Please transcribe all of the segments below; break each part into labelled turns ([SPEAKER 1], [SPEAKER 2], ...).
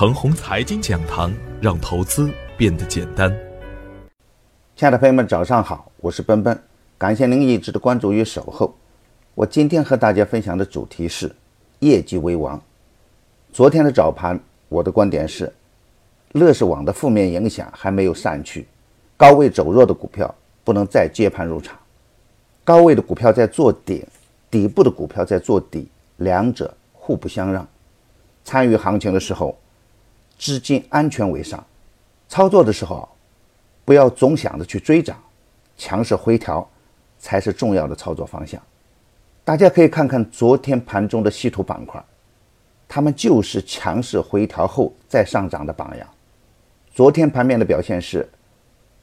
[SPEAKER 1] 程红财经讲堂，让投资变得简单。
[SPEAKER 2] 亲爱的朋友们，早上好，我是奔奔，感谢您一直的关注与守候。我今天和大家分享的主题是业绩为王。昨天的早盘，我的观点是，乐视网的负面影响还没有散去，高位走弱的股票不能再接盘入场。高位的股票在做顶，底部的股票在做底，两者互不相让。参与行情的时候，资金安全为上；操作的时候，不要总想着去追涨，强势回调才是重要的操作方向。大家可以看看昨天盘中的稀土板块，它们就是强势回调后再上涨的榜样。昨天盘面的表现是，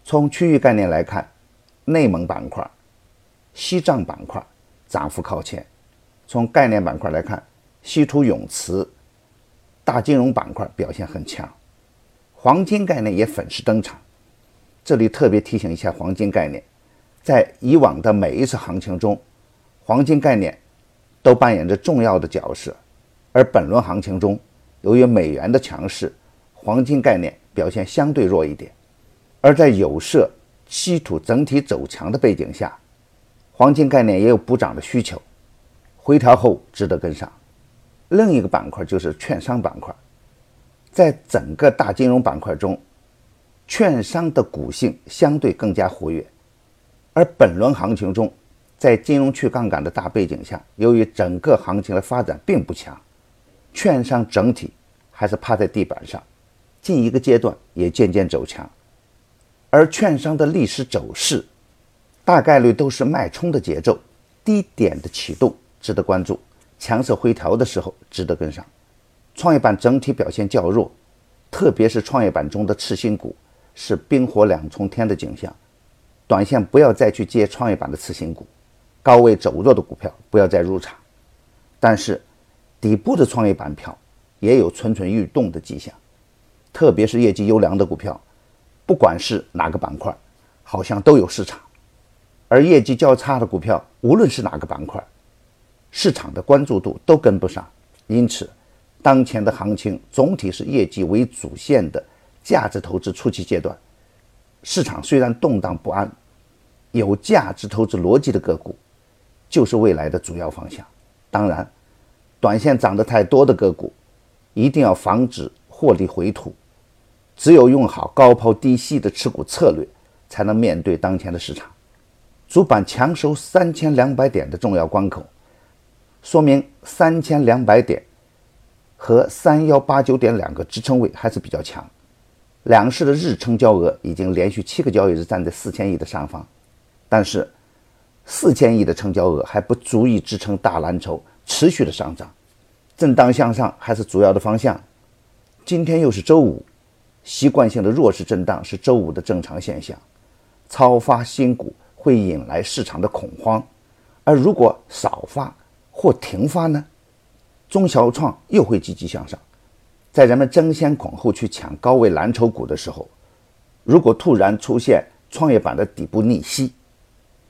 [SPEAKER 2] 从区域概念来看，内蒙板块、西藏板块涨幅靠前；从概念板块来看，稀土永磁。大金融板块表现很强，黄金概念也粉饰登场。这里特别提醒一下黄金概念，在以往的每一次行情中，黄金概念都扮演着重要的角色。而本轮行情中，由于美元的强势，黄金概念表现相对弱一点。而在有色、稀土整体走强的背景下，黄金概念也有补涨的需求，回调后值得跟上。另一个板块就是券商板块，在整个大金融板块中，券商的股性相对更加活跃。而本轮行情中，在金融去杠杆的大背景下，由于整个行情的发展并不强，券商整体还是趴在地板上，近一个阶段也渐渐走强。而券商的历史走势，大概率都是脉冲的节奏，低点的启动值得关注。强势回调的时候值得跟上，创业板整体表现较弱，特别是创业板中的次新股是冰火两重天的景象，短线不要再去接创业板的次新股，高位走弱的股票不要再入场，但是底部的创业板票也有蠢蠢欲动的迹象，特别是业绩优良的股票，不管是哪个板块，好像都有市场，而业绩较差的股票，无论是哪个板块。市场的关注度都跟不上，因此，当前的行情总体是业绩为主线的价值投资初期阶段。市场虽然动荡不安，有价值投资逻辑的个股就是未来的主要方向。当然，短线涨得太多的个股，一定要防止获利回吐。只有用好高抛低吸的持股策略，才能面对当前的市场。主板强收三千两百点的重要关口。说明三千两百点和三幺八九点两个支撑位还是比较强，两市的日成交额已经连续七个交易日站在四千亿的上方，但是四千亿的成交额还不足以支撑大蓝筹持续的上涨，震荡向上还是主要的方向。今天又是周五，习惯性的弱势震荡是周五的正常现象，超发新股会引来市场的恐慌，而如果少发。或停发呢，中小创又会积极向上。在人们争先恐后去抢高位蓝筹股的时候，如果突然出现创业板的底部逆袭，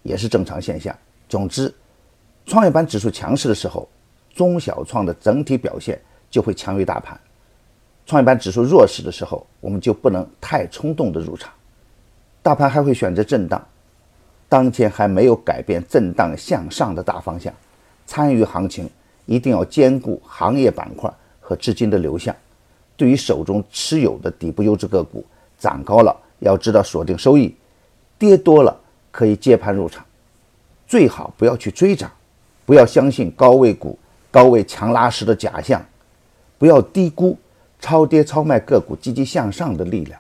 [SPEAKER 2] 也是正常现象。总之，创业板指数强势的时候，中小创的整体表现就会强于大盘；创业板指数弱势的时候，我们就不能太冲动的入场。大盘还会选择震荡，当前还没有改变震荡向上的大方向。参与行情一定要兼顾行业板块和资金的流向。对于手中持有的底部优质个股，涨高了要知道锁定收益，跌多了可以接盘入场。最好不要去追涨，不要相信高位股高位强拉时的假象，不要低估超跌超卖个股积极向上的力量。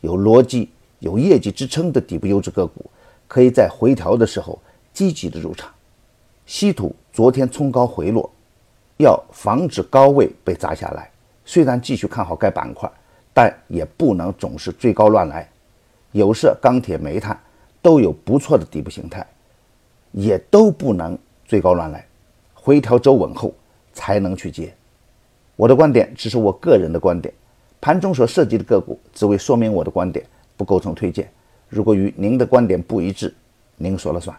[SPEAKER 2] 有逻辑、有业绩支撑的底部优质个股，可以在回调的时候积极的入场。稀土昨天冲高回落，要防止高位被砸下来。虽然继续看好该板块，但也不能总是追高乱来。有色、钢铁、煤炭都有不错的底部形态，也都不能追高乱来。回调走稳后才能去接。我的观点只是我个人的观点，盘中所涉及的个股只为说明我的观点，不构成推荐。如果与您的观点不一致，您说了算。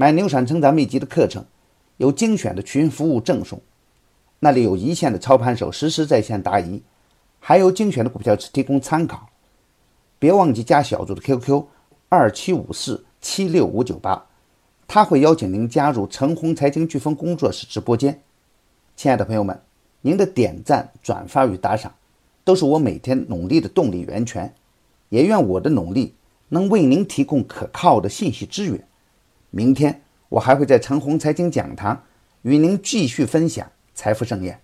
[SPEAKER 2] 买牛产成长秘籍的课程，有精选的群服务赠送，那里有一线的操盘手实时在线答疑，还有精选的股票提供参考。别忘记加小组的 QQ 二七五四七六五九八，他会邀请您加入陈红财经飓风工作室直播间。亲爱的朋友们，您的点赞、转发与打赏，都是我每天努力的动力源泉。也愿我的努力能为您提供可靠的信息资源。明天我还会在陈红财经讲堂与您继续分享财富盛宴。